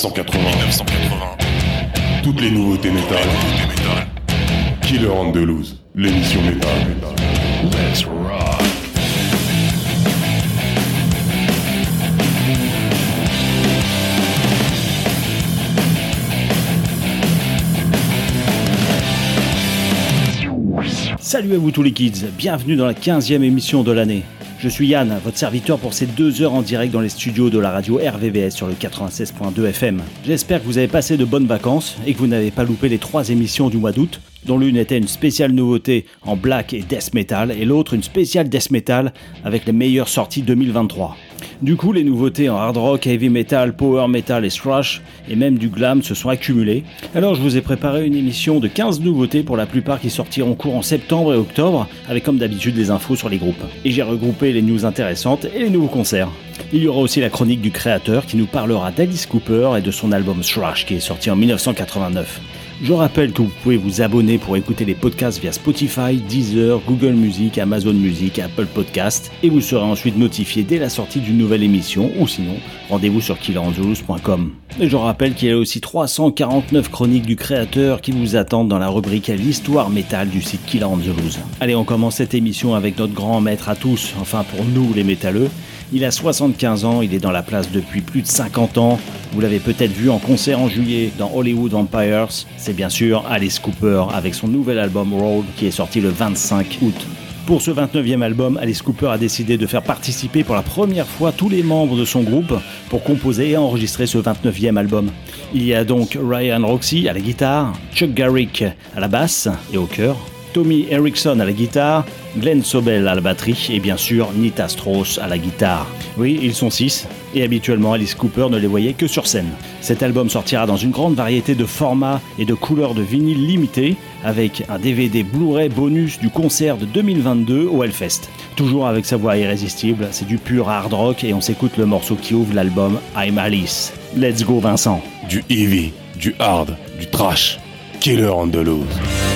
1980. Toutes les nouveautés métal. Killer Andalouse, l'émission métal. Let's rock. Salut à vous tous les kids, bienvenue dans la 15e émission de l'année. Je suis Yann, votre serviteur pour ces deux heures en direct dans les studios de la radio RVVS sur le 96.2 FM. J'espère que vous avez passé de bonnes vacances et que vous n'avez pas loupé les trois émissions du mois d'août, dont l'une était une spéciale nouveauté en black et death metal et l'autre une spéciale death metal avec les meilleures sorties 2023. Du coup, les nouveautés en hard rock, heavy metal, power metal et thrash, et même du glam se sont accumulées. Alors je vous ai préparé une émission de 15 nouveautés pour la plupart qui sortiront courant septembre et octobre, avec comme d'habitude des infos sur les groupes. Et j'ai regroupé les news intéressantes et les nouveaux concerts. Il y aura aussi la chronique du créateur qui nous parlera d'Alice Cooper et de son album Thrash qui est sorti en 1989. Je rappelle que vous pouvez vous abonner pour écouter les podcasts via Spotify, Deezer, Google Music, Amazon Music, Apple Podcast et vous serez ensuite notifié dès la sortie d'une nouvelle émission ou sinon rendez-vous sur killerangelus.com. Et je rappelle qu'il y a aussi 349 chroniques du créateur qui vous attendent dans la rubrique l'histoire métal du site Killer. Allez, on commence cette émission avec notre grand maître à tous, enfin pour nous les métalleux. Il a 75 ans, il est dans la place depuis plus de 50 ans. Vous l'avez peut-être vu en concert en juillet dans Hollywood Empires. C'est bien sûr Alice Cooper avec son nouvel album Road qui est sorti le 25 août. Pour ce 29e album, Alice Cooper a décidé de faire participer pour la première fois tous les membres de son groupe pour composer et enregistrer ce 29e album. Il y a donc Ryan Roxy à la guitare, Chuck Garrick à la basse et au chœur, Tommy Erickson à la guitare, Glenn Sobel à la batterie et bien sûr Nita Strauss à la guitare. Oui, ils sont six et habituellement Alice Cooper ne les voyait que sur scène. Cet album sortira dans une grande variété de formats et de couleurs de vinyle limités avec un DVD Blu-ray bonus du concert de 2022 au Hellfest. Toujours avec sa voix irrésistible, c'est du pur hard rock et on s'écoute le morceau qui ouvre l'album I'm Alice. Let's go Vincent. Du heavy, du hard, du trash. Killer Andalouse. I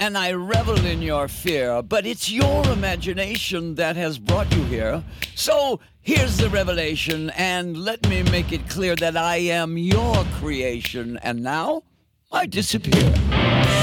and I revel in your fear, but it's your imagination that has brought you here. So here's the revelation, and let me make it clear that I am your creation, and now I disappear.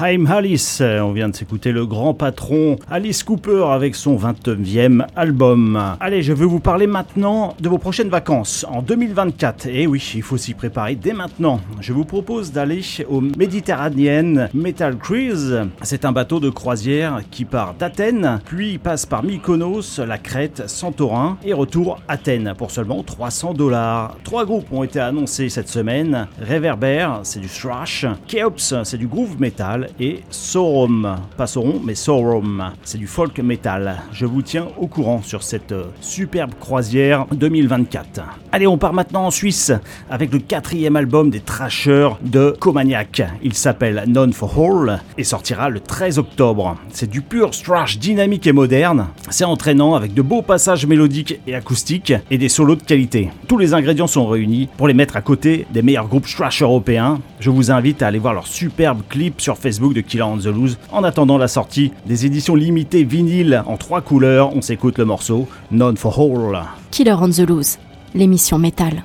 I'm Alice, on vient de s'écouter le grand patron Alice Cooper avec son 29e album. Allez, je veux vous parler maintenant de vos prochaines vacances en 2024. Et oui, il faut s'y préparer dès maintenant. Je vous propose d'aller au Méditerranéen Metal Cruise. C'est un bateau de croisière qui part d'Athènes, puis passe par Mykonos, la Crète, Santorin et retour Athènes pour seulement 300 dollars. Trois groupes ont été annoncés cette semaine. Reverber, c'est du thrash. Keops, c'est du groove metal. Et Sorum, pas Sauron, mais Sorum, c'est du folk metal. Je vous tiens au courant sur cette euh, superbe croisière 2024. Allez, on part maintenant en Suisse avec le quatrième album des Trashers de Comaniac. Il s'appelle None for All et sortira le 13 octobre. C'est du pur thrash dynamique et moderne. C'est entraînant avec de beaux passages mélodiques et acoustiques et des solos de qualité. Tous les ingrédients sont réunis pour les mettre à côté des meilleurs groupes thrash européens. Je vous invite à aller voir leur superbe clip sur Facebook de Killer on the Loose. En attendant la sortie des éditions limitées vinyle en trois couleurs, on s'écoute le morceau None for All. Killer on the Loose, l'émission métal.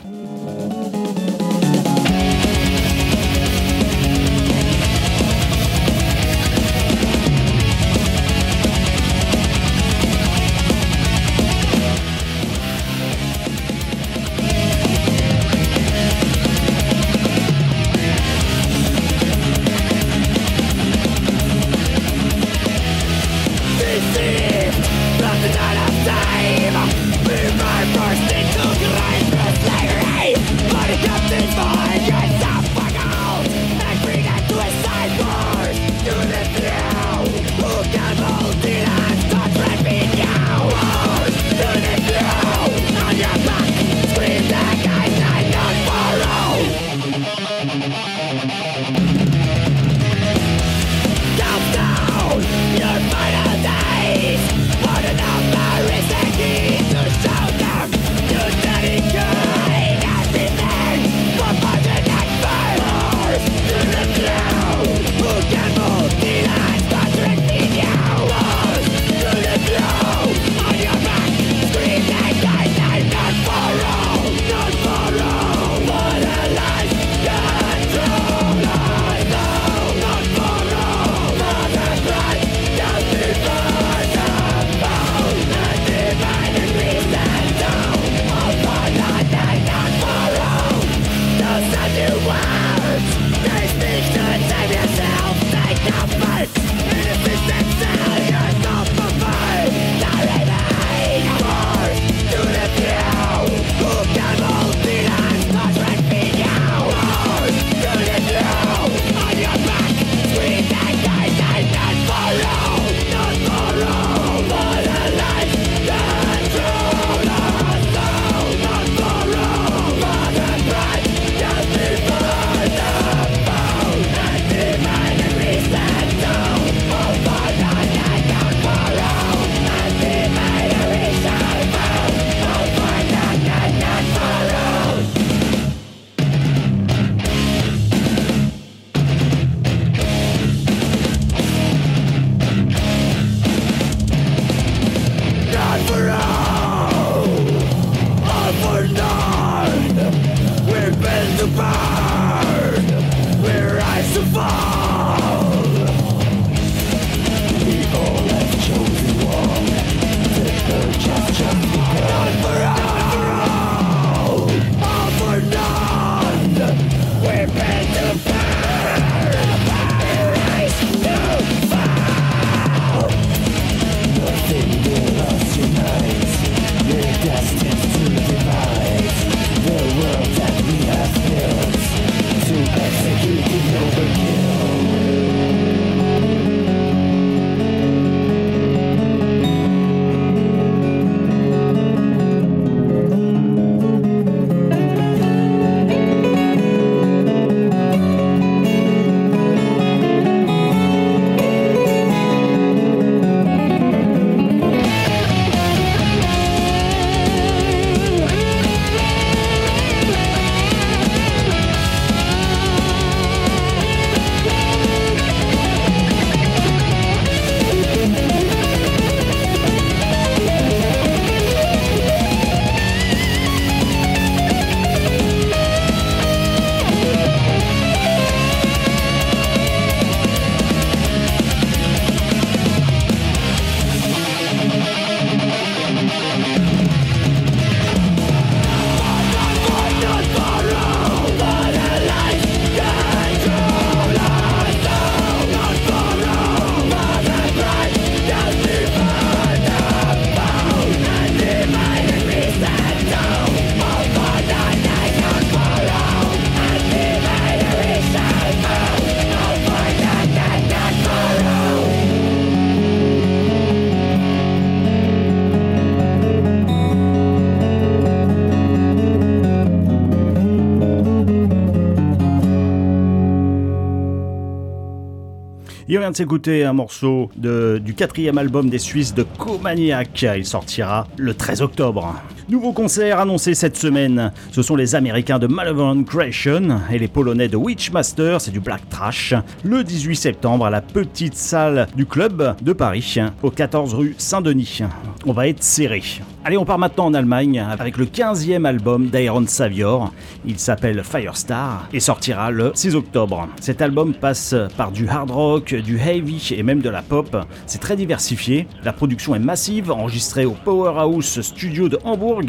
De s'écouter un morceau de, du quatrième album des Suisses de Comaniac. Il sortira le 13 octobre. Nouveau concert annoncé cette semaine. Ce sont les Américains de Malevolent Creation et les Polonais de Witchmaster, c'est du black trash. Le 18 septembre à la petite salle du club de Paris, au 14 rue Saint-Denis. On va être serré. Allez, on part maintenant en Allemagne avec le 15e album d'Iron Savior. Il s'appelle Firestar et sortira le 6 octobre. Cet album passe par du hard rock, du heavy et même de la pop. C'est très diversifié. La production est massive, enregistrée au Powerhouse Studio de Hambourg,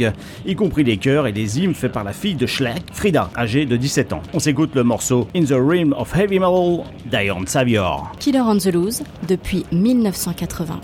y compris les chœurs et les hymnes faits par la fille de Schleck, Frida, âgée de 17 ans. On s'écoute le morceau In the Realm of Heavy Metal d'Iron Savior. Killer on the Loose depuis 1980.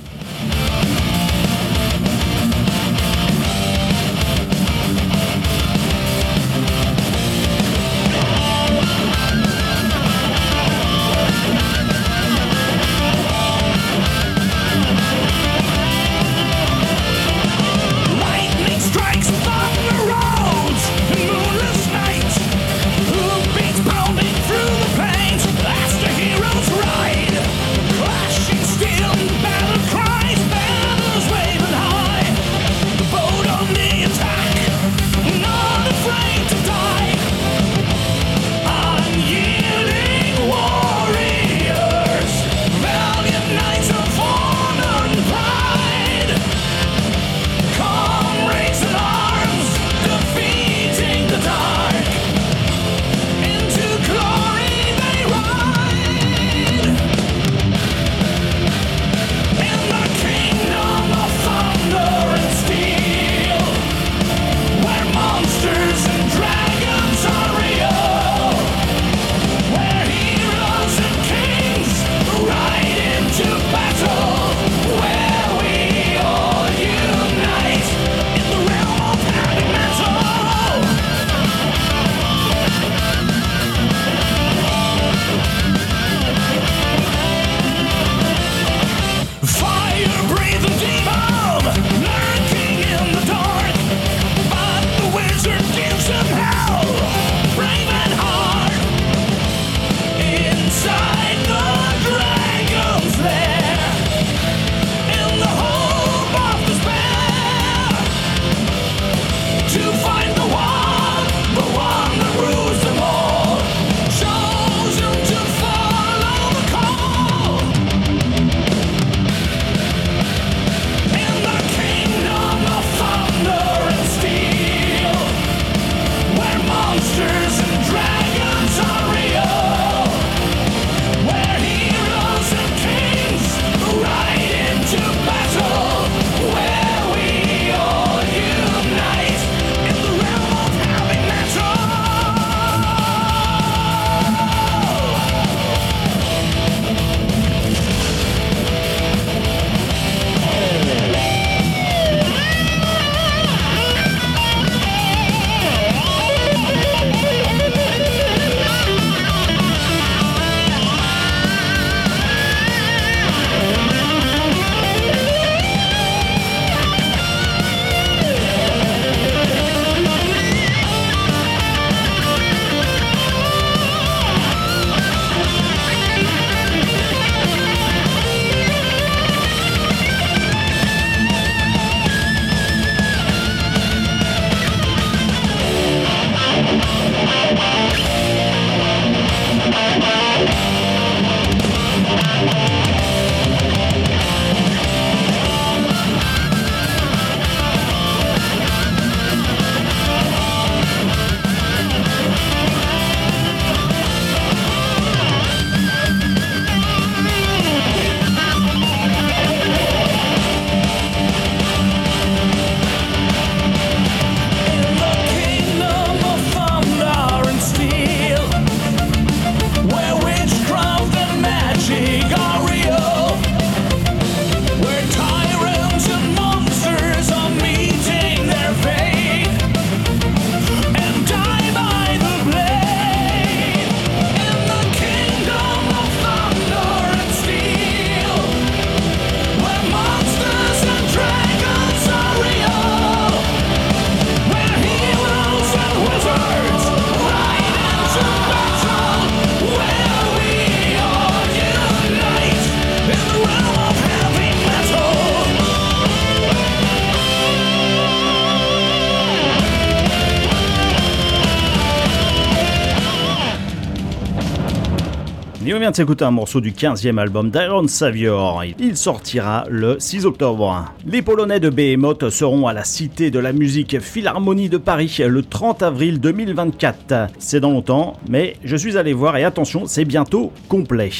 Vient de un morceau du 15e album d'Iron Savior. Il sortira le 6 octobre. Les Polonais de Behemoth seront à la Cité de la Musique Philharmonie de Paris le 30 avril 2024. C'est dans longtemps, mais je suis allé voir et attention, c'est bientôt complet.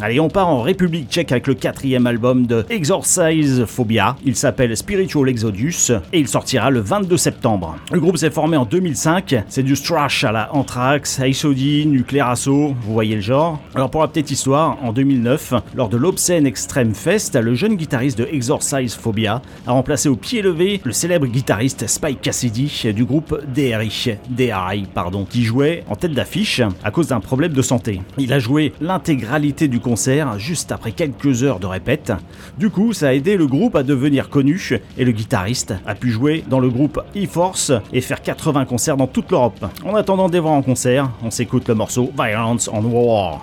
Allez, on part en République tchèque avec le quatrième album de Exorcise Phobia. Il s'appelle Spiritual Exodus et il sortira le 22 septembre. Le groupe s'est formé en 2005. C'est du thrash à la Anthrax, ASOD, Nuclear Assault, vous voyez le genre. Alors pour la petite histoire, en 2009, lors de l'Obscene Extreme Fest, le jeune guitariste de Exorcise Phobia a remplacé au pied levé le célèbre guitariste Spike Cassidy du groupe DRI, DRI pardon, qui jouait en tête d'affiche à cause d'un problème de santé. Il a joué l'intégralité du concert juste après quelques heures de répète. Du coup, ça a aidé le groupe à devenir connu et le guitariste a pu jouer dans le groupe E-Force et faire 80 concerts dans toute l'Europe. En attendant de les voir en concert, on s'écoute le morceau Violence on War.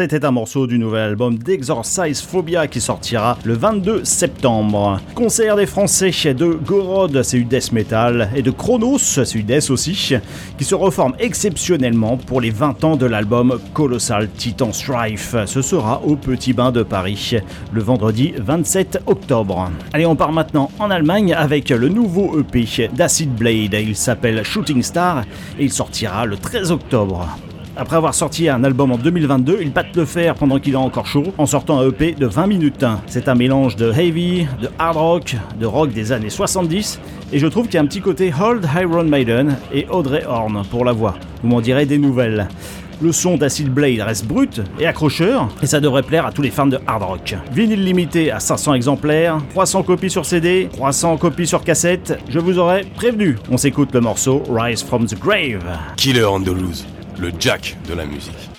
C'était un morceau du nouvel album d'Exorcise Phobia qui sortira le 22 septembre. Concert des Français de Gorod, c'est death metal, et de Chronos, c'est death aussi, qui se reforment exceptionnellement pour les 20 ans de l'album Colossal Titan Strife. Ce sera au Petit Bain de Paris, le vendredi 27 octobre. Allez, on part maintenant en Allemagne avec le nouveau EP d'Acid Blade. Il s'appelle Shooting Star et il sortira le 13 octobre. Après avoir sorti un album en 2022, ils battent le fer pendant qu'il est encore chaud en sortant un EP de 20 minutes. C'est un mélange de heavy, de hard rock, de rock des années 70 et je trouve qu'il y a un petit côté Hold Iron Maiden et Audrey Horn pour la voix. Vous m'en direz des nouvelles. Le son d'Acid Blade reste brut et accrocheur, et ça devrait plaire à tous les fans de hard rock. Vinyle limité à 500 exemplaires, 300 copies sur CD, 300 copies sur cassette, je vous aurais prévenu. On s'écoute le morceau Rise from the Grave. Killer Andalouse, le Jack de la musique.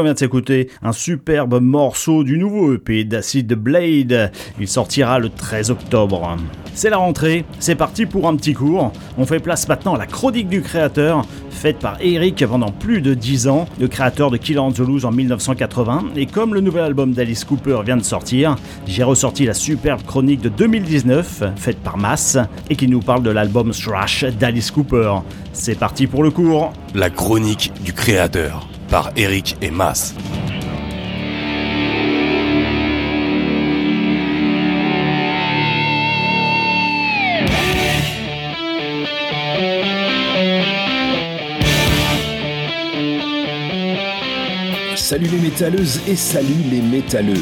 On vient de s'écouter un superbe morceau du nouveau EP d'Acid Blade. Il sortira le 13 octobre. C'est la rentrée, c'est parti pour un petit cours. On fait place maintenant à la chronique du créateur, faite par Eric pendant plus de 10 ans, le créateur de Killer on the Loose en 1980. Et comme le nouvel album d'Alice Cooper vient de sortir, j'ai ressorti la superbe chronique de 2019, faite par Mass, et qui nous parle de l'album Thrash d'Alice Cooper. C'est parti pour le cours. La chronique du créateur par Eric et Mas. Salut les métalleuses et salut les métalleux.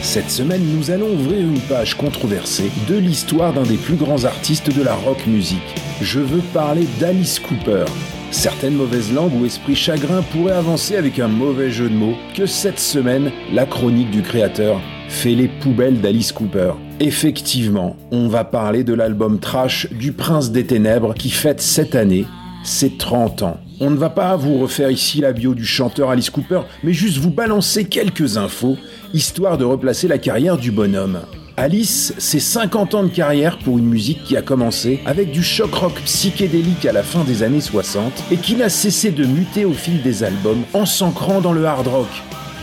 Cette semaine, nous allons ouvrir une page controversée de l'histoire d'un des plus grands artistes de la rock music. Je veux parler d'Alice Cooper, Certaines mauvaises langues ou esprits chagrins pourraient avancer avec un mauvais jeu de mots que cette semaine, la chronique du créateur fait les poubelles d'Alice Cooper. Effectivement, on va parler de l'album Trash du Prince des Ténèbres qui fête cette année ses 30 ans. On ne va pas vous refaire ici la bio du chanteur Alice Cooper, mais juste vous balancer quelques infos, histoire de replacer la carrière du bonhomme. Alice, c'est 50 ans de carrière pour une musique qui a commencé avec du choc rock psychédélique à la fin des années 60 et qui n'a cessé de muter au fil des albums en s'ancrant dans le hard rock.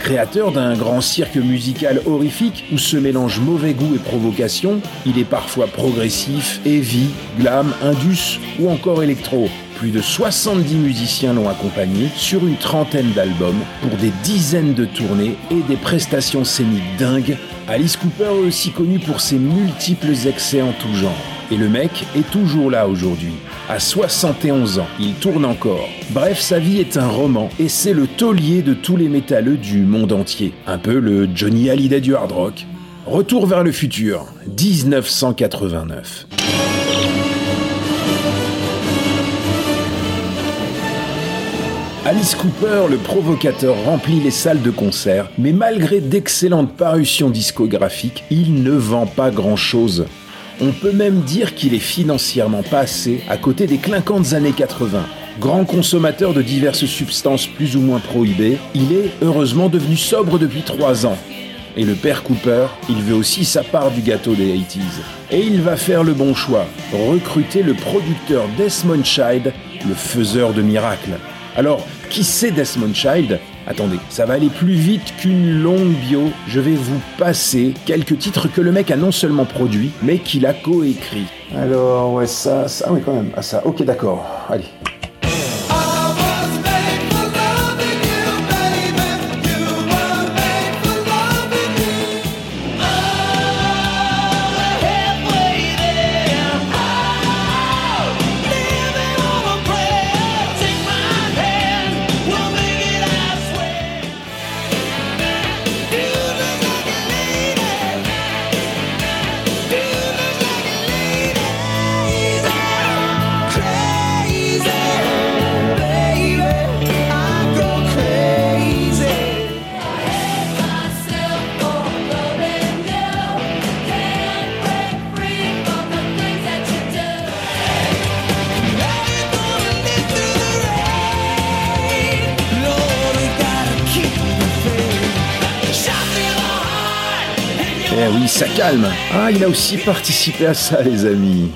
Créateur d'un grand cirque musical horrifique où se mélangent mauvais goût et provocation, il est parfois progressif, heavy, glam, indus ou encore électro. Plus de 70 musiciens l'ont accompagné sur une trentaine d'albums pour des dizaines de tournées et des prestations scéniques dingues Alice Cooper est aussi connu pour ses multiples excès en tout genre. Et le mec est toujours là aujourd'hui. À 71 ans, il tourne encore. Bref, sa vie est un roman et c'est le taulier de tous les métalleux du monde entier. Un peu le Johnny Hallyday du hard rock. Retour vers le futur, 1989. Alice Cooper, le provocateur, remplit les salles de concert, mais malgré d'excellentes parutions discographiques, il ne vend pas grand-chose. On peut même dire qu'il est financièrement passé à côté des clinquantes années 80. Grand consommateur de diverses substances plus ou moins prohibées, il est heureusement devenu sobre depuis 3 ans. Et le père Cooper, il veut aussi sa part du gâteau des 80s. Et il va faire le bon choix, recruter le producteur Desmond Child, le faiseur de miracles. Alors, qui c'est Desmond Child? Attendez, ça va aller plus vite qu'une longue bio. Je vais vous passer quelques titres que le mec a non seulement produit, mais qu'il a coécrit. Alors, ouais, ça, ça, ah oui, quand même. Ah, ça, ok, d'accord. Allez, Ah, il a aussi participé à ça, les amis.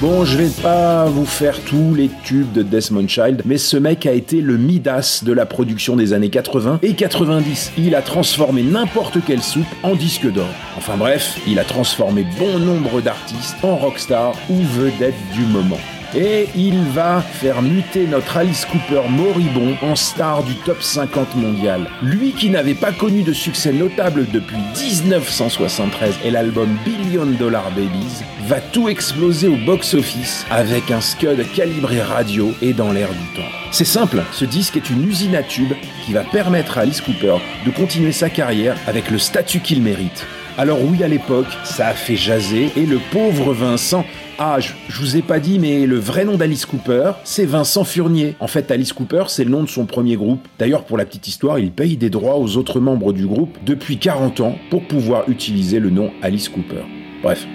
Bon, je vais pas vous faire tous les tubes de Desmond Child, mais ce mec a été le Midas de la production des années 80 et 90. Il a transformé n'importe quelle soupe en disque d'or. Enfin bref, il a transformé bon nombre d'artistes en rockstar ou vedettes du moment. Et il va faire muter notre Alice Cooper moribond en star du top 50 mondial. Lui qui n'avait pas connu de succès notable depuis 1973 et l'album Billion Dollar Babies va tout exploser au box-office avec un scud calibré radio et dans l'air du temps. C'est simple, ce disque est une usine à tubes qui va permettre à Alice Cooper de continuer sa carrière avec le statut qu'il mérite. Alors oui, à l'époque, ça a fait jaser et le pauvre Vincent ah, je, vous ai pas dit, mais le vrai nom d'Alice Cooper, c'est Vincent Furnier. En fait, Alice Cooper, c'est le nom de son premier groupe. D'ailleurs, pour la petite histoire, il paye des droits aux autres membres du groupe depuis 40 ans pour pouvoir utiliser le nom Alice Cooper. Bref.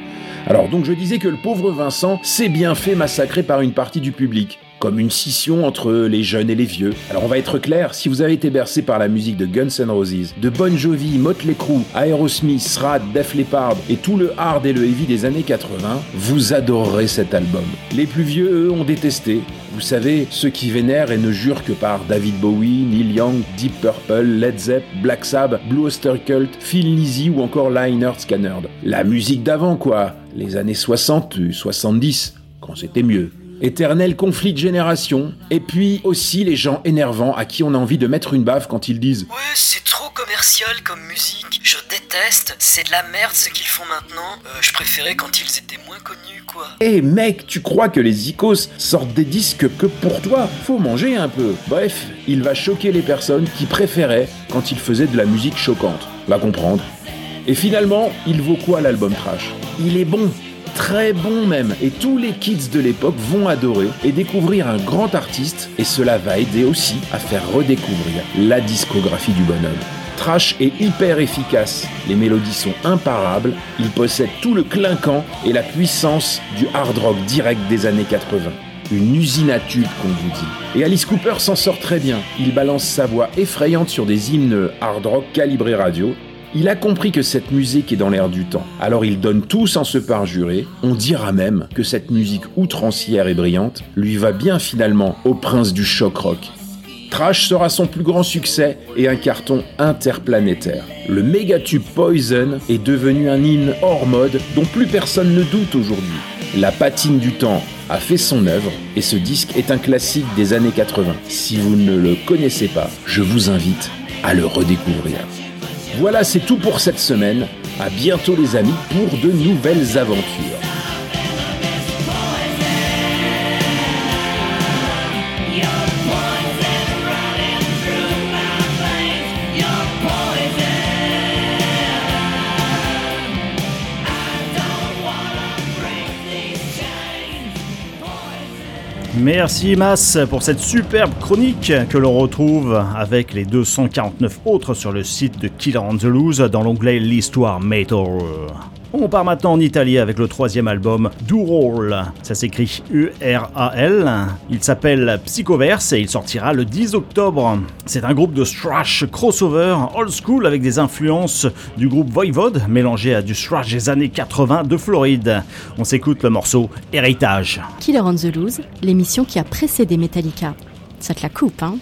Alors donc je disais que le pauvre Vincent s'est bien fait massacrer par une partie du public comme une scission entre les jeunes et les vieux. Alors on va être clair, si vous avez été bercé par la musique de Guns N' Roses, de Bon Jovi, Motley Crue, Aerosmith, Rad, Def Leppard et tout le hard et le heavy des années 80, vous adorerez cet album. Les plus vieux, eux, ont détesté. Vous savez, ceux qui vénèrent et ne jurent que par David Bowie, Neil Young, Deep Purple, Led Zepp, Black Sabbath, Blue Oyster Cult, Phil Lizzy ou encore Liner Scanner. La musique d'avant quoi, les années 60 ou 70, quand c'était mieux éternel conflit de génération, et puis aussi les gens énervants à qui on a envie de mettre une baffe quand ils disent Ouais, c'est trop commercial comme musique, je déteste, c'est de la merde ce qu'ils font maintenant, euh, je préférais quand ils étaient moins connus quoi. Eh mec, tu crois que les icos sortent des disques que pour toi? Faut manger un peu. Bref, il va choquer les personnes qui préféraient quand il faisait de la musique choquante. Va comprendre. Et finalement, il vaut quoi l'album Trash? Il est bon, très bon même, et tous les kids de l'époque vont adorer et découvrir un grand artiste, et cela va aider aussi à faire redécouvrir la discographie du bonhomme. Trash est hyper efficace, les mélodies sont imparables, il possède tout le clinquant et la puissance du hard rock direct des années 80 une usine à tubes qu'on vous dit. Et Alice Cooper s'en sort très bien. Il balance sa voix effrayante sur des hymnes hard rock calibrés radio il a compris que cette musique est dans l'air du temps. Alors il donne tout sans se parjurer. On dira même que cette musique outrancière et brillante lui va bien finalement au prince du choc rock. Trash sera son plus grand succès et un carton interplanétaire. Le mégatube Poison est devenu un hymne hors mode dont plus personne ne doute aujourd'hui. La patine du temps a fait son œuvre et ce disque est un classique des années 80. Si vous ne le connaissez pas, je vous invite à le redécouvrir. Voilà, c'est tout pour cette semaine. À bientôt les amis pour de nouvelles aventures. Merci Mas pour cette superbe chronique que l'on retrouve avec les 249 autres sur le site de Killer on the Loose dans l'onglet L'histoire Metal. On part maintenant en Italie avec le troisième album d'Ural. Ça s'écrit U-R-A-L. Il s'appelle Psychoverse et il sortira le 10 octobre. C'est un groupe de thrash crossover old school avec des influences du groupe Voivode mélangé à du thrash des années 80 de Floride. On s'écoute le morceau Héritage. Killer on the Loose, l'émission qui a précédé Metallica. Ça te la coupe, hein?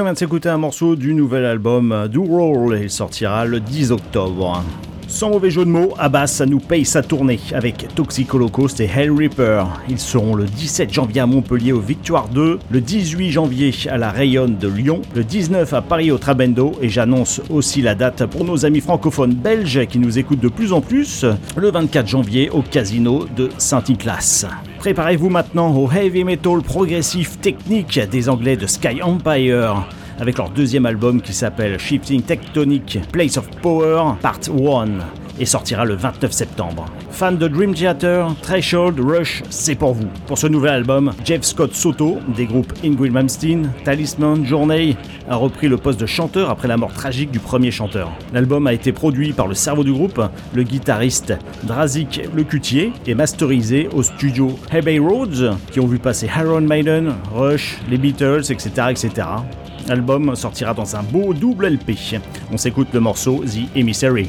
On vient de s'écouter un morceau du nouvel album Do Roll. Il sortira le 10 octobre. Sans mauvais jeu de mots, Abbas nous paye sa tournée avec Toxic Holocaust et Hell Reaper. Ils seront le 17 janvier à Montpellier au Victoire 2, le 18 janvier à la Rayonne de Lyon, le 19 à Paris au Trabendo et j'annonce aussi la date pour nos amis francophones belges qui nous écoutent de plus en plus, le 24 janvier au Casino de Saint-Inclas. Préparez-vous maintenant au heavy metal progressif technique des Anglais de Sky Empire avec leur deuxième album qui s'appelle Shifting Tectonic Place of Power Part 1 et sortira le 29 septembre. Fan de Dream Theater, Threshold, Rush, c'est pour vous. Pour ce nouvel album, Jeff Scott Soto, des groupes Ingrid Malmsteen, Talisman, Journey, a repris le poste de chanteur après la mort tragique du premier chanteur. L'album a été produit par le cerveau du groupe, le guitariste Drazik Lecutier, et masterisé au studio Abbey Roads, qui ont vu passer Iron Maiden, Rush, les Beatles, etc. etc. L'album sortira dans un beau double LP. On s'écoute le morceau The Emissary.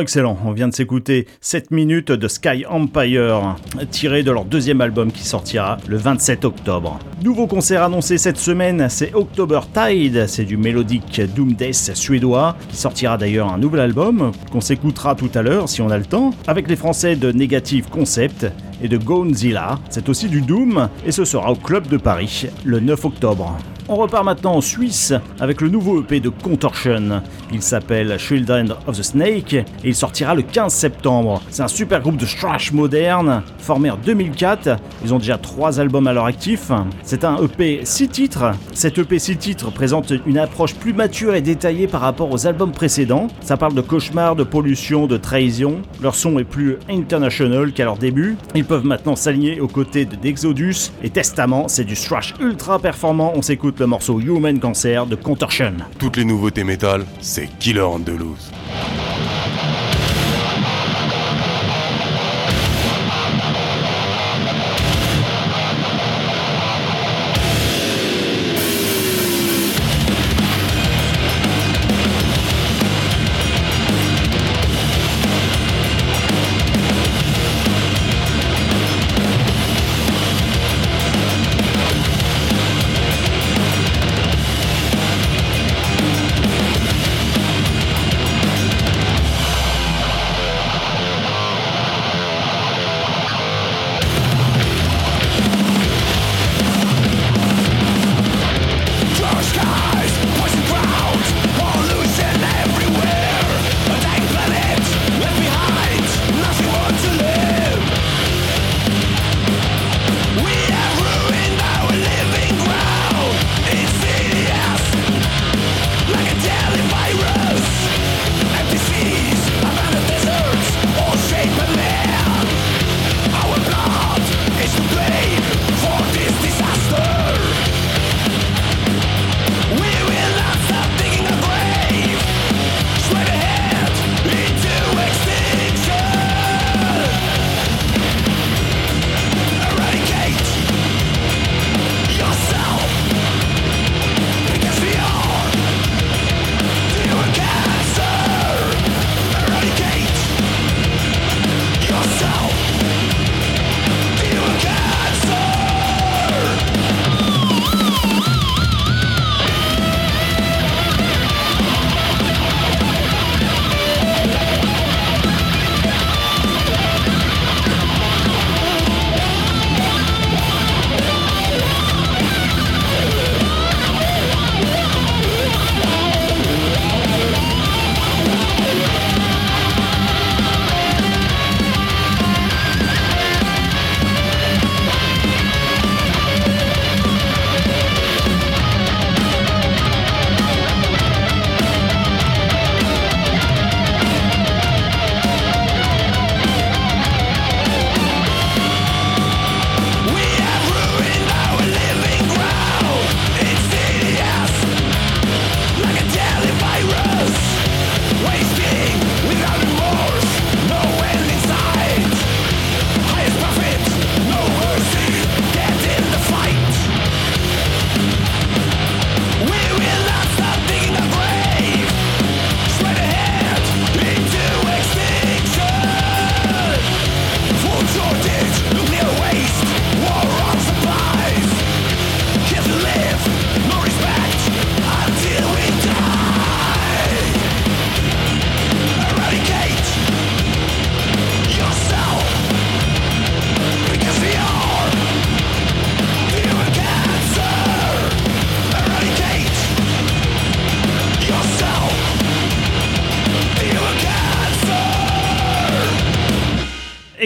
Excellent. On vient de s'écouter 7 minutes de Sky Empire, tiré de leur deuxième album qui sortira le 27 octobre. Nouveau concert annoncé cette semaine, c'est October Tide. C'est du mélodique Doom Death suédois, qui sortira d'ailleurs un nouvel album qu'on s'écoutera tout à l'heure si on a le temps, avec les Français de Negative Concept et de Gonzilla. C'est aussi du Doom et ce sera au Club de Paris le 9 octobre. On repart maintenant en Suisse avec le nouveau EP de Contortion. Il s'appelle Children of the Snake et il sortira le 15 septembre. C'est un super groupe de thrash moderne formé en 2004. Ils ont déjà trois albums à leur actif. C'est un EP 6 titres. Cet EP 6 titres présente une approche plus mature et détaillée par rapport aux albums précédents. Ça parle de cauchemar, de pollution, de trahison. Leur son est plus international qu'à leur début. Ils peuvent maintenant s'aligner aux côtés de Dexodus et Testament. C'est du thrash ultra performant. On s'écoute le morceau Human Cancer de Contortion. Toutes les nouveautés métal, c'est Killer Andalous.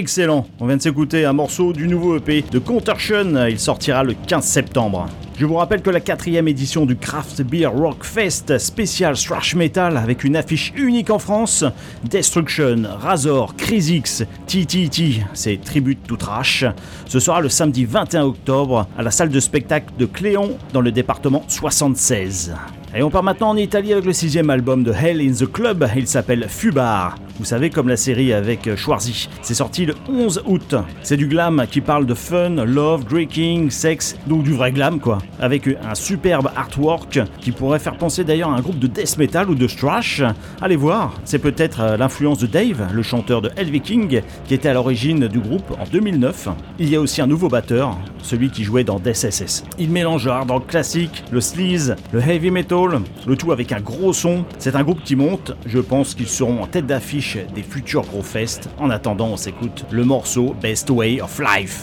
Excellent. On vient de s'écouter un morceau du nouveau EP de Contortion. Il sortira le 15 septembre. Je vous rappelle que la quatrième édition du Craft Beer Rock Fest spécial thrash metal avec une affiche unique en France, Destruction, Razor, Crisix, TTT, c'est tribute tout trash, ce sera le samedi 21 octobre à la salle de spectacle de Cléon dans le département 76. Et on part maintenant en Italie avec le sixième album de Hell in the Club, il s'appelle Fubar. Vous savez, comme la série avec Schwarzy. C'est sorti le 11 août. C'est du glam qui parle de fun, love, drinking, sexe, donc du vrai glam quoi. Avec un superbe artwork qui pourrait faire penser d'ailleurs à un groupe de death metal ou de thrash. Allez voir, c'est peut-être euh, l'influence de Dave, le chanteur de King, qui était à l'origine du groupe en 2009. Il y a aussi un nouveau batteur, celui qui jouait dans Death SS. Il mélange dans le classique, le sleaze, le heavy metal, le tout avec un gros son. C'est un groupe qui monte, je pense qu'ils seront en tête d'affiche des futurs gros fests. En attendant, on s'écoute le morceau Best Way of Life.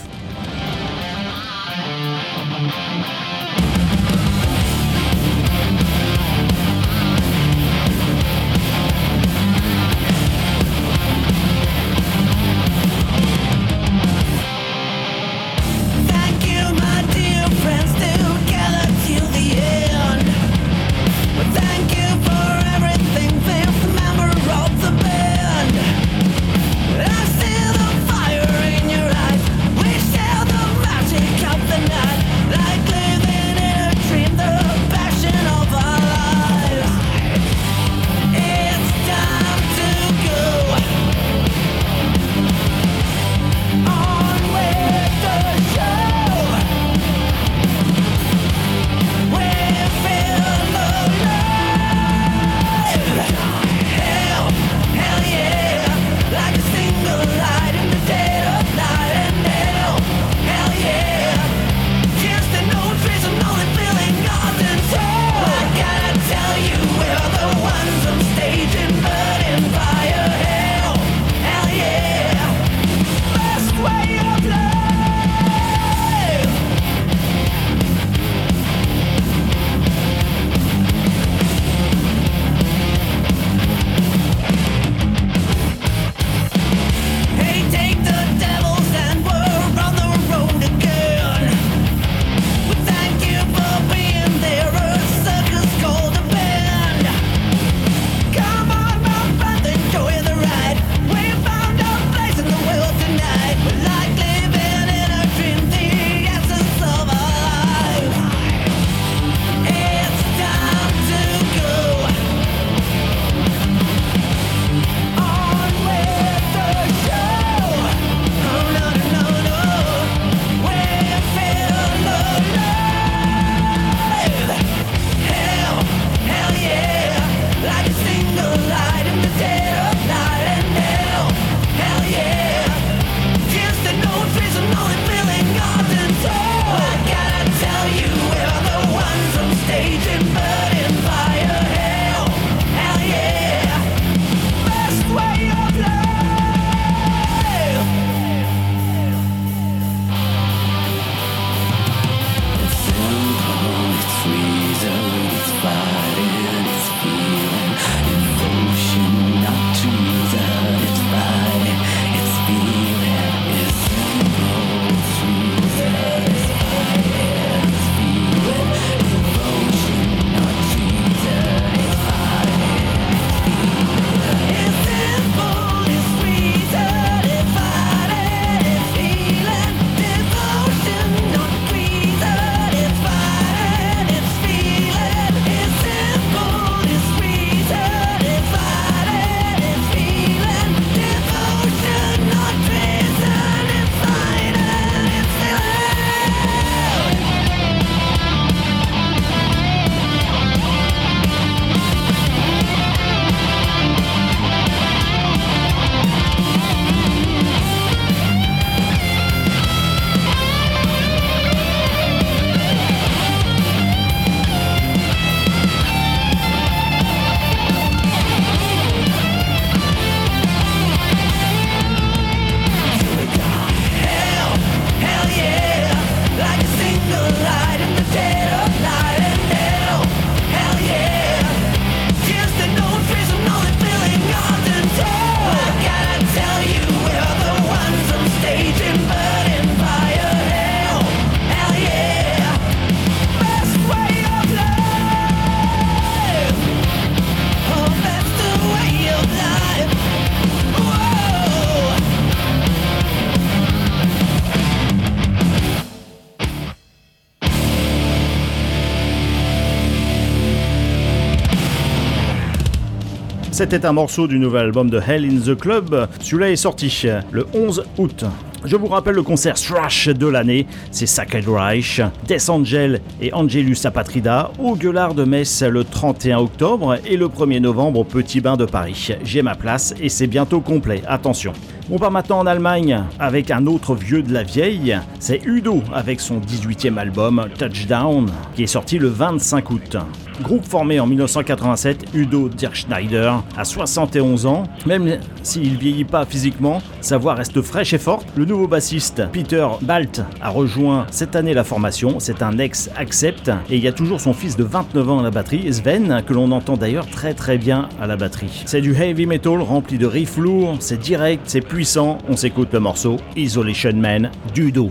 C'était un morceau du nouvel album de Hell in the Club. Celui-là est sorti le 11 août. Je vous rappelle le concert thrash de l'année, c'est Sacred Reich, Death Angel et Angelus Apatrida au Gueulard de Metz le 31 octobre et le 1er novembre au Petit Bain de Paris. J'ai ma place et c'est bientôt complet, attention. On part maintenant en Allemagne avec un autre vieux de la vieille, c'est Udo avec son 18e album Touchdown qui est sorti le 25 août. Groupe formé en 1987, Udo Dirkschneider a 71 ans. Même s'il vieillit pas physiquement, sa voix reste fraîche et forte. Le nouveau bassiste Peter Balt a rejoint cette année la formation. C'est un ex-accept et il y a toujours son fils de 29 ans à la batterie, Sven, que l'on entend d'ailleurs très très bien à la batterie. C'est du heavy metal rempli de riffs lourds, c'est direct, c'est puissant. On s'écoute le morceau Isolation Man d'Udo.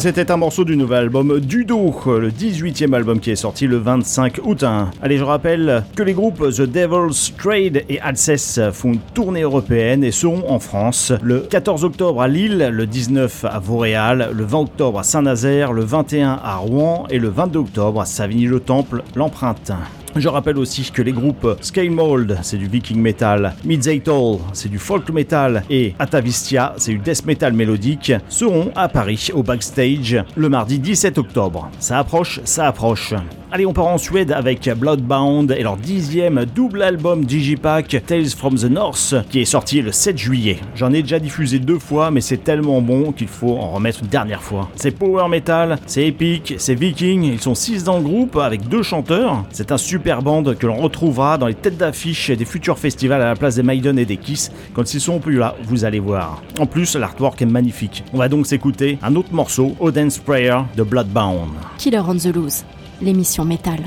C'était un morceau du nouvel album Dudo, le 18e album qui est sorti le 25 août. Allez, je rappelle que les groupes The Devil's Trade et Alcest font une tournée européenne et seront en France le 14 octobre à Lille, le 19 à Vauréal, le 20 octobre à Saint-Nazaire, le 21 à Rouen et le 22 octobre à Savigny-le-Temple, l'empreinte. Je rappelle aussi que les groupes Scale Mold, c'est du viking metal, Midzeital, c'est du folk metal, et Atavistia, c'est du death metal mélodique, seront à Paris au backstage le mardi 17 octobre. Ça approche, ça approche. Allez, on part en Suède avec Bloodbound et leur dixième double album Digipack Tales from the North qui est sorti le 7 juillet. J'en ai déjà diffusé deux fois, mais c'est tellement bon qu'il faut en remettre une dernière fois. C'est power metal, c'est épique, c'est viking, ils sont six dans le groupe avec deux chanteurs. C'est un super band que l'on retrouvera dans les têtes d'affiche des futurs festivals à la place des Maiden et des Kiss. Quand ils sont plus là, vous allez voir. En plus, l'artwork est magnifique. On va donc s'écouter un autre morceau, Odin's Prayer de Bloodbound. Killer on the Loose l'émission Métal.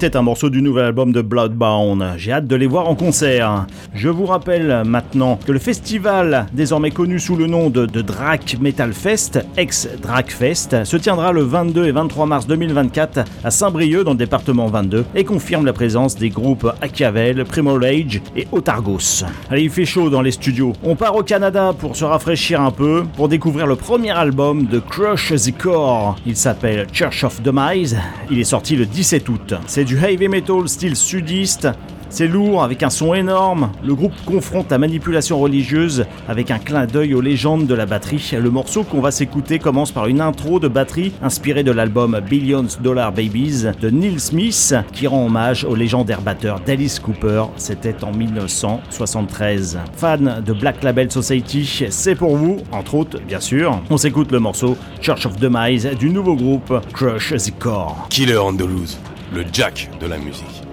C'était un morceau du nouvel album de Bloodbound. J'ai hâte de les voir en concert. Je vous rappelle maintenant que le festival, désormais connu sous le nom de, de Drac Metal Fest, ex-Drac Fest, se tiendra le 22 et 23 mars 2024 à Saint-Brieuc dans le département 22 et confirme la présence des groupes Achiavel, Primo Rage et Otargos. Allez, il fait chaud dans les studios. On part au Canada pour se rafraîchir un peu, pour découvrir le premier album de Crush the Core. Il s'appelle Church of Demise. Il est sorti le 17 août. C'est du heavy metal style sudiste. C'est lourd, avec un son énorme. Le groupe confronte la manipulation religieuse avec un clin d'œil aux légendes de la batterie. Le morceau qu'on va s'écouter commence par une intro de batterie inspirée de l'album Billions Dollar Babies de Neil Smith, qui rend hommage au légendaire batteur d'Alice Cooper. C'était en 1973. Fan de Black Label Society, c'est pour vous, entre autres, bien sûr. On s'écoute le morceau Church of Demise du nouveau groupe Crush the Core. Killer Andalouse, le Jack de la musique.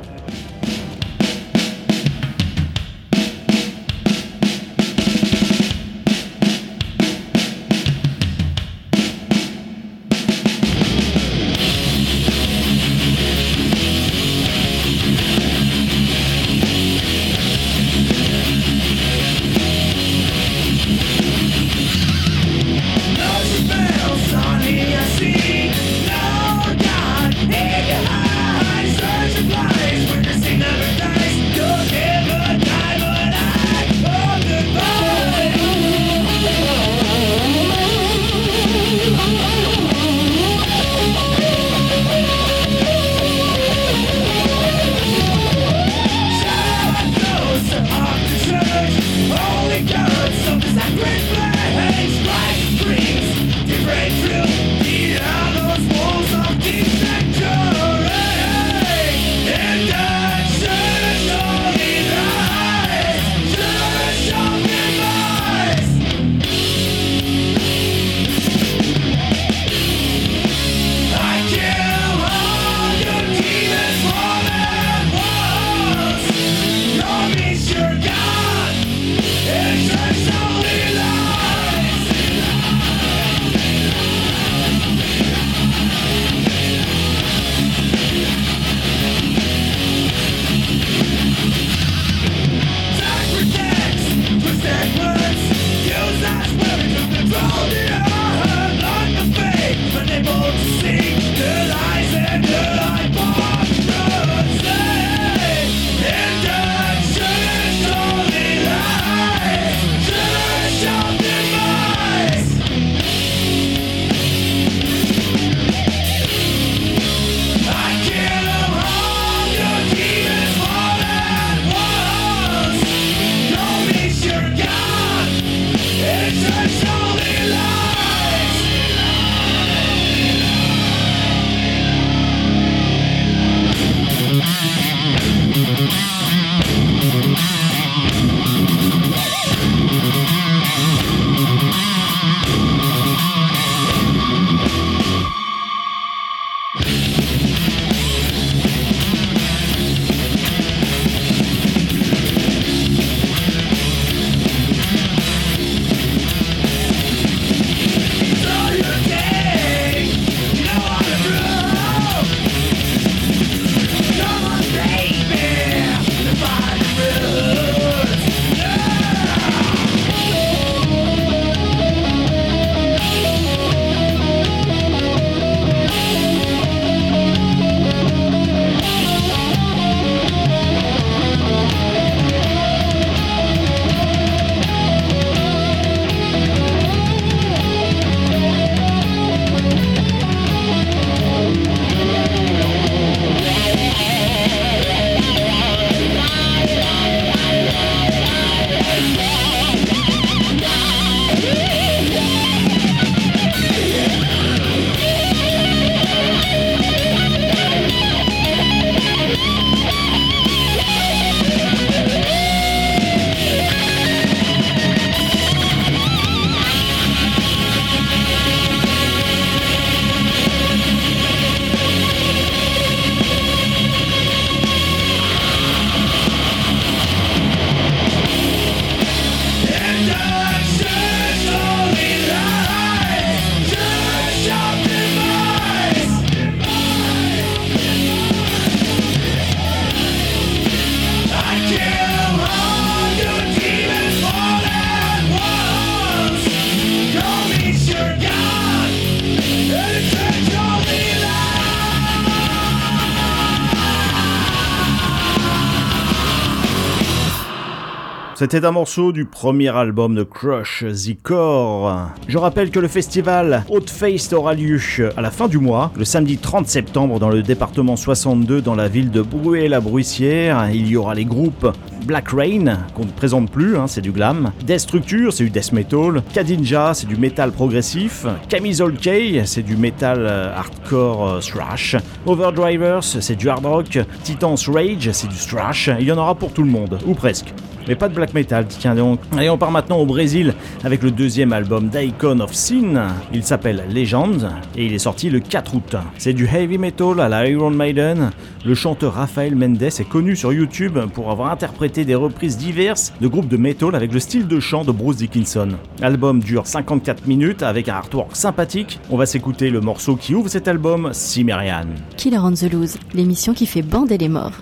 C'était un morceau du premier album de Crush, The Core. Je rappelle que le festival Haute Face aura lieu à la fin du mois, le samedi 30 septembre dans le département 62 dans la ville de Bruay-la-Bruissière. Il y aura les groupes Black Rain, qu'on ne présente plus, hein, c'est du glam. Destructure, c'est du death metal. Kadinja, c'est du metal progressif. Camisole K, c'est du metal euh, hardcore euh, thrash. Overdrivers, c'est du hard rock. Titans Rage, c'est du thrash. Il y en aura pour tout le monde, ou presque mais pas de black metal, tiens donc. Et on part maintenant au Brésil avec le deuxième album d'Icon of Sin. Il s'appelle Legend et il est sorti le 4 août. C'est du heavy metal à la Iron Maiden. Le chanteur Rafael Mendes est connu sur YouTube pour avoir interprété des reprises diverses de groupes de metal avec le style de chant de Bruce Dickinson. L'album dure 54 minutes avec un artwork sympathique. On va s'écouter le morceau qui ouvre cet album, Cimmerian. Killer on the Loose, l'émission qui fait bander les morts.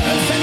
seven, seven.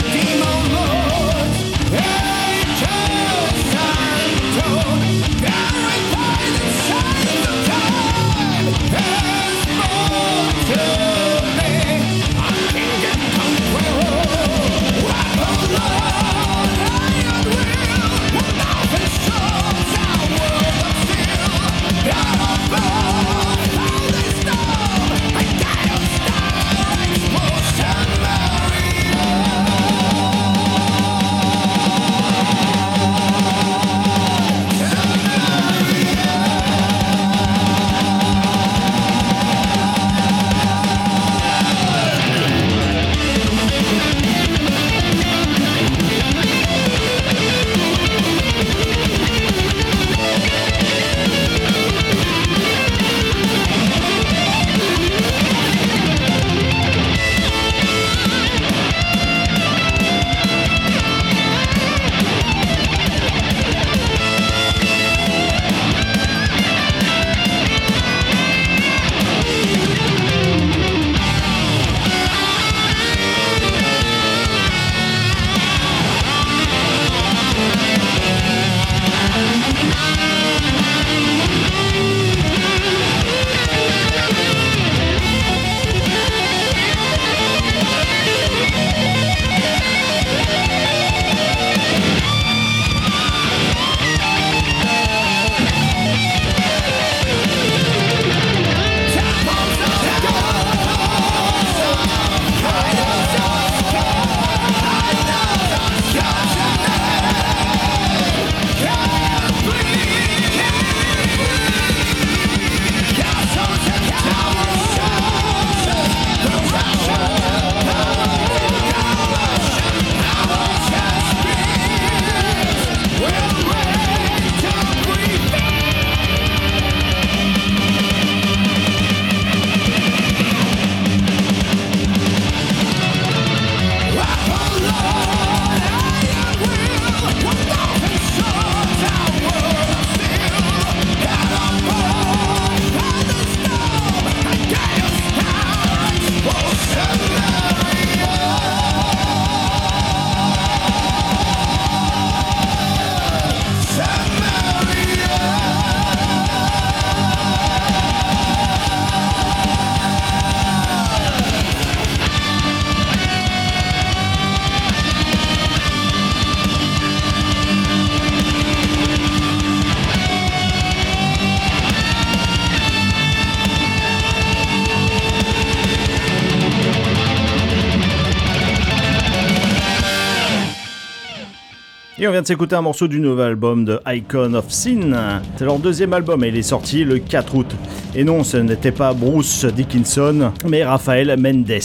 Vient de s'écouter un morceau du nouvel album de Icon of Sin. C'est leur deuxième album et il est sorti le 4 août. Et non, ce n'était pas Bruce Dickinson, mais Raphaël Mendes.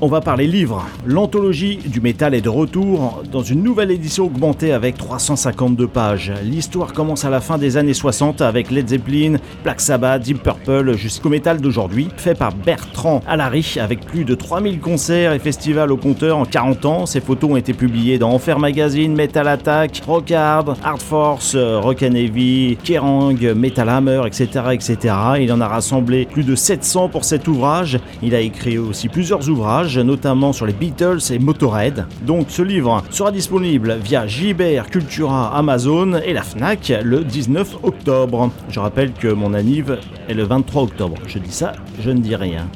On va parler livre. L'anthologie du métal est de retour dans une nouvelle édition augmentée avec 352 pages. L'histoire commence à la fin des années 60 avec Led Zeppelin, Black Sabbath, Deep Purple jusqu'au métal d'aujourd'hui, fait par Bertrand Alary avec plus de 3000 concerts et festivals au compteur en 40 ans. Ces photos ont été publiées dans Enfer Magazine, Metal Attack, Rock Hard, Hard Force, Rock and Heavy, Kerrang, Metal Hammer, etc., etc. a rassemblé plus de 700 pour cet ouvrage. Il a écrit aussi plusieurs ouvrages, notamment sur les Beatles et Motorhead. Donc ce livre sera disponible via Gibert, Cultura, Amazon et la Fnac le 19 octobre. Je rappelle que mon anniv est le 23 octobre. Je dis ça, je ne dis rien.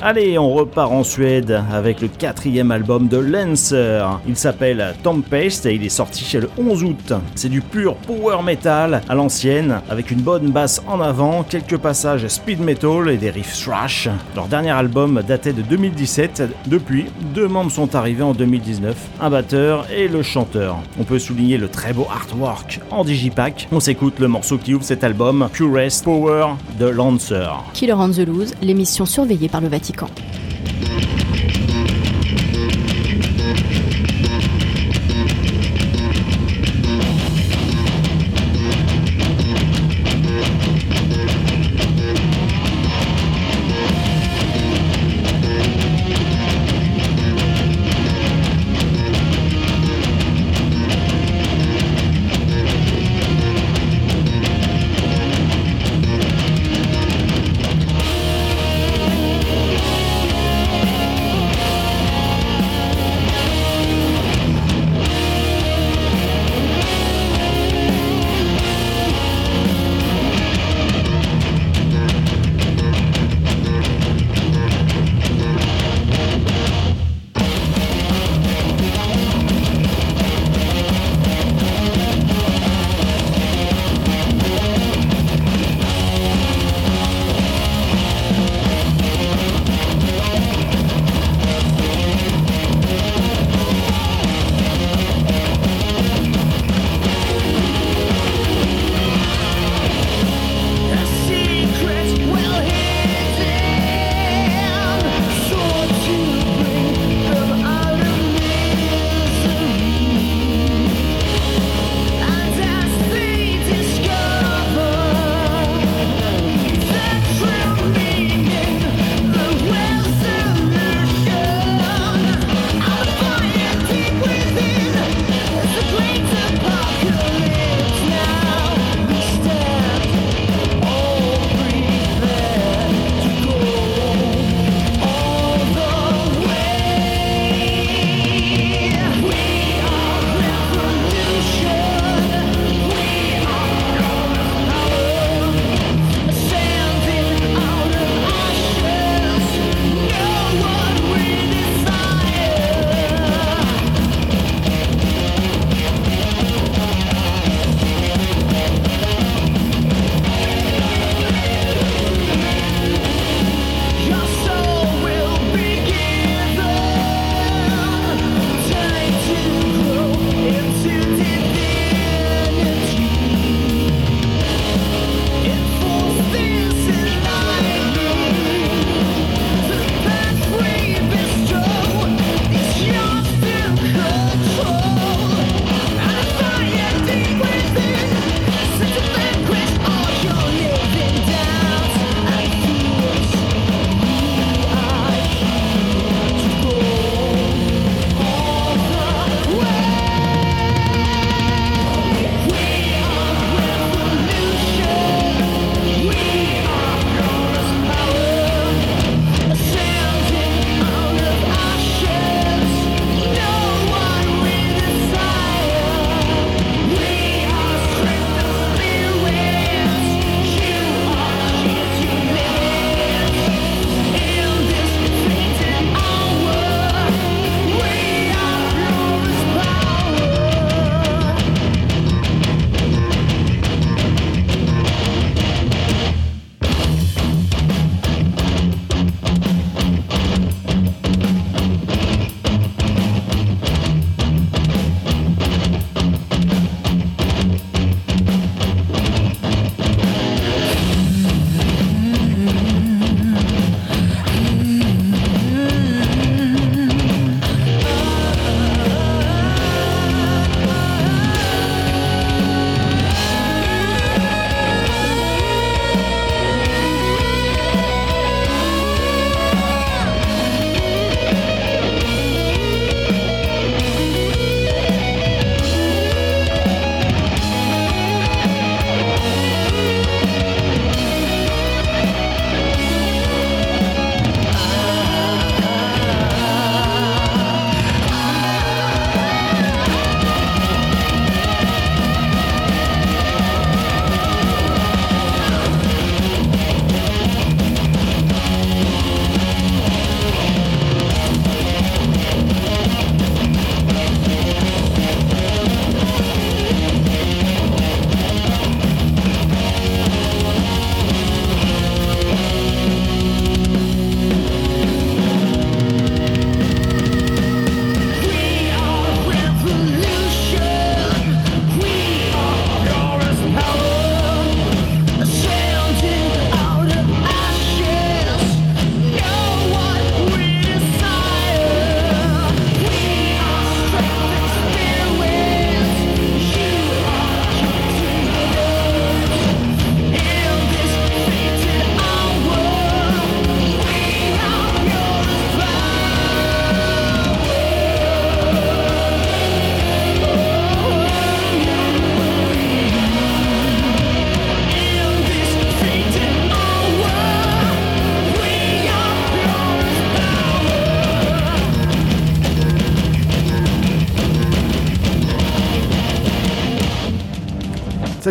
Allez, on repart en Suède avec le quatrième album de Lancer. Il s'appelle Tempest et il est sorti le 11 août. C'est du pur power metal à l'ancienne, avec une bonne basse en avant, quelques passages speed metal et des riffs thrash. Leur dernier album datait de 2017. Depuis, deux membres sont arrivés en 2019, un batteur et le chanteur. On peut souligner le très beau artwork en digipack. On s'écoute le morceau qui ouvre cet album, Purest Power de Lancer. Killer on the Loose, l'émission surveillée par le Vatican. Thank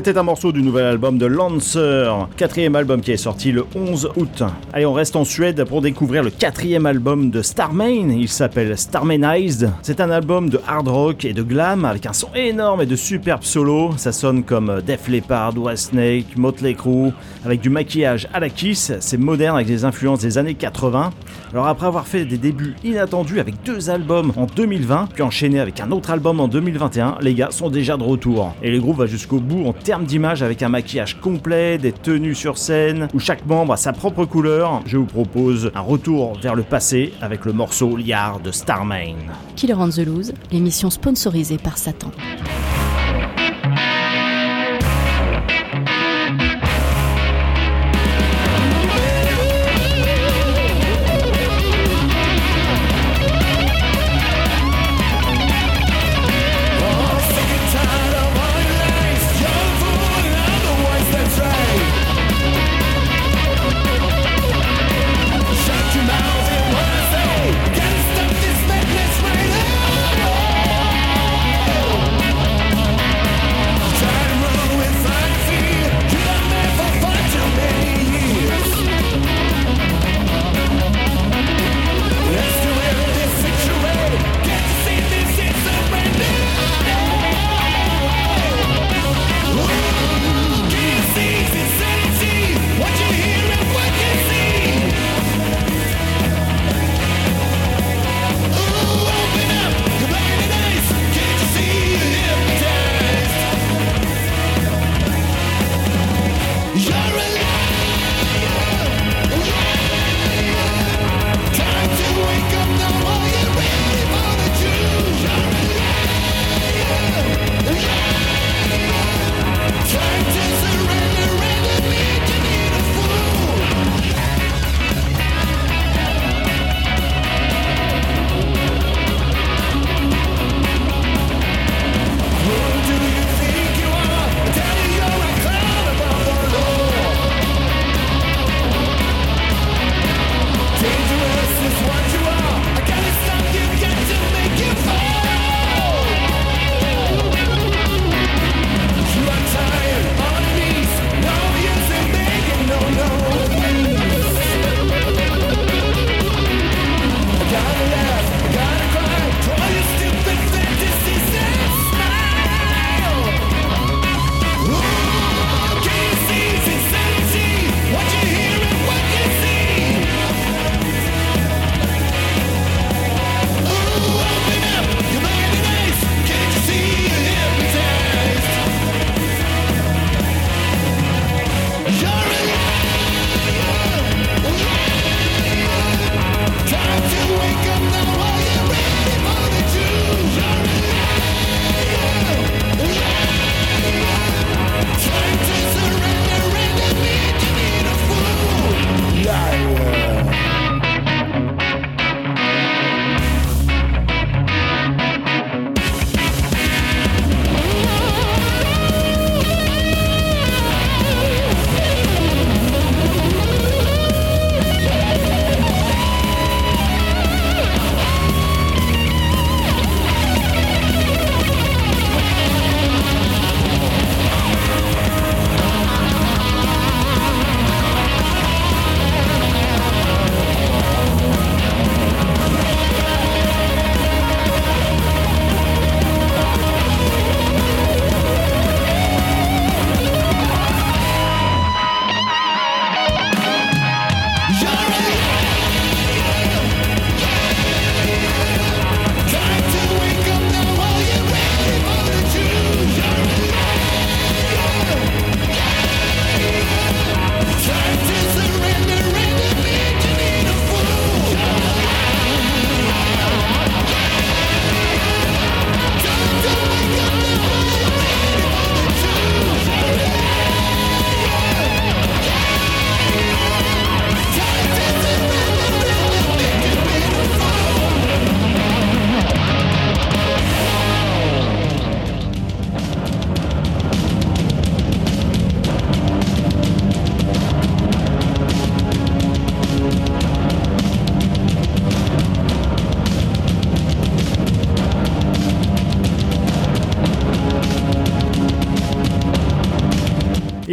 C'était un morceau du nouvel album de Lancer, quatrième album qui est sorti le 11 août. Allez, on reste en Suède pour découvrir le quatrième album de Starmain. Il s'appelle Starmanized. C'est un album de hard rock et de glam avec un son énorme et de superbes solos. Ça sonne comme Def Leppard, Snake, Motley Crue, avec du maquillage à la Kiss. C'est moderne avec des influences des années 80. Alors après avoir fait des débuts inattendus avec deux albums en 2020, puis enchaîné avec un autre album en 2021, les gars sont déjà de retour. Et le groupe va jusqu'au bout en termes d'image avec un maquillage complet, des tenues sur scène, où chaque membre a sa propre couleur. Je vous propose un retour vers le passé avec le morceau Liard de Starmain. Killer on the Loose, l'émission sponsorisée par Satan.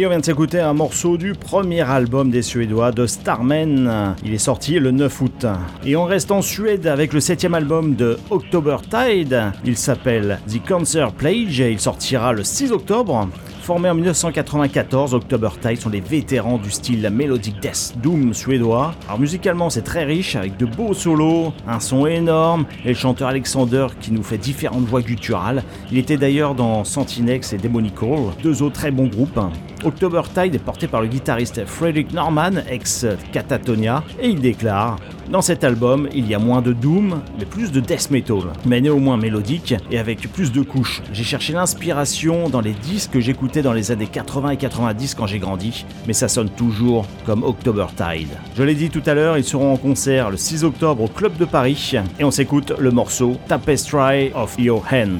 Vient de s'écouter un morceau du premier album des Suédois de Starman. Il est sorti le 9 août. Et on reste en Suède avec le septième album de October Tide. Il s'appelle The Cancer Plage et il sortira le 6 octobre. Formé en 1994, October Tide sont les vétérans du style Melodic Death Doom suédois. Alors musicalement c'est très riche avec de beaux solos, un son énorme et le chanteur Alexander qui nous fait différentes voix gutturales. Il était d'ailleurs dans Sentinex et Demonical, deux autres très bons groupes. October Tide est porté par le guitariste Frederick Norman, ex Catatonia, et il déclare Dans cet album, il y a moins de doom, mais plus de death metal, mais néanmoins mélodique et avec plus de couches. J'ai cherché l'inspiration dans les disques que j'écoutais dans les années 80 et 90 quand j'ai grandi, mais ça sonne toujours comme October Tide. Je l'ai dit tout à l'heure, ils seront en concert le 6 octobre au Club de Paris, et on s'écoute le morceau Tapestry of Your Hand.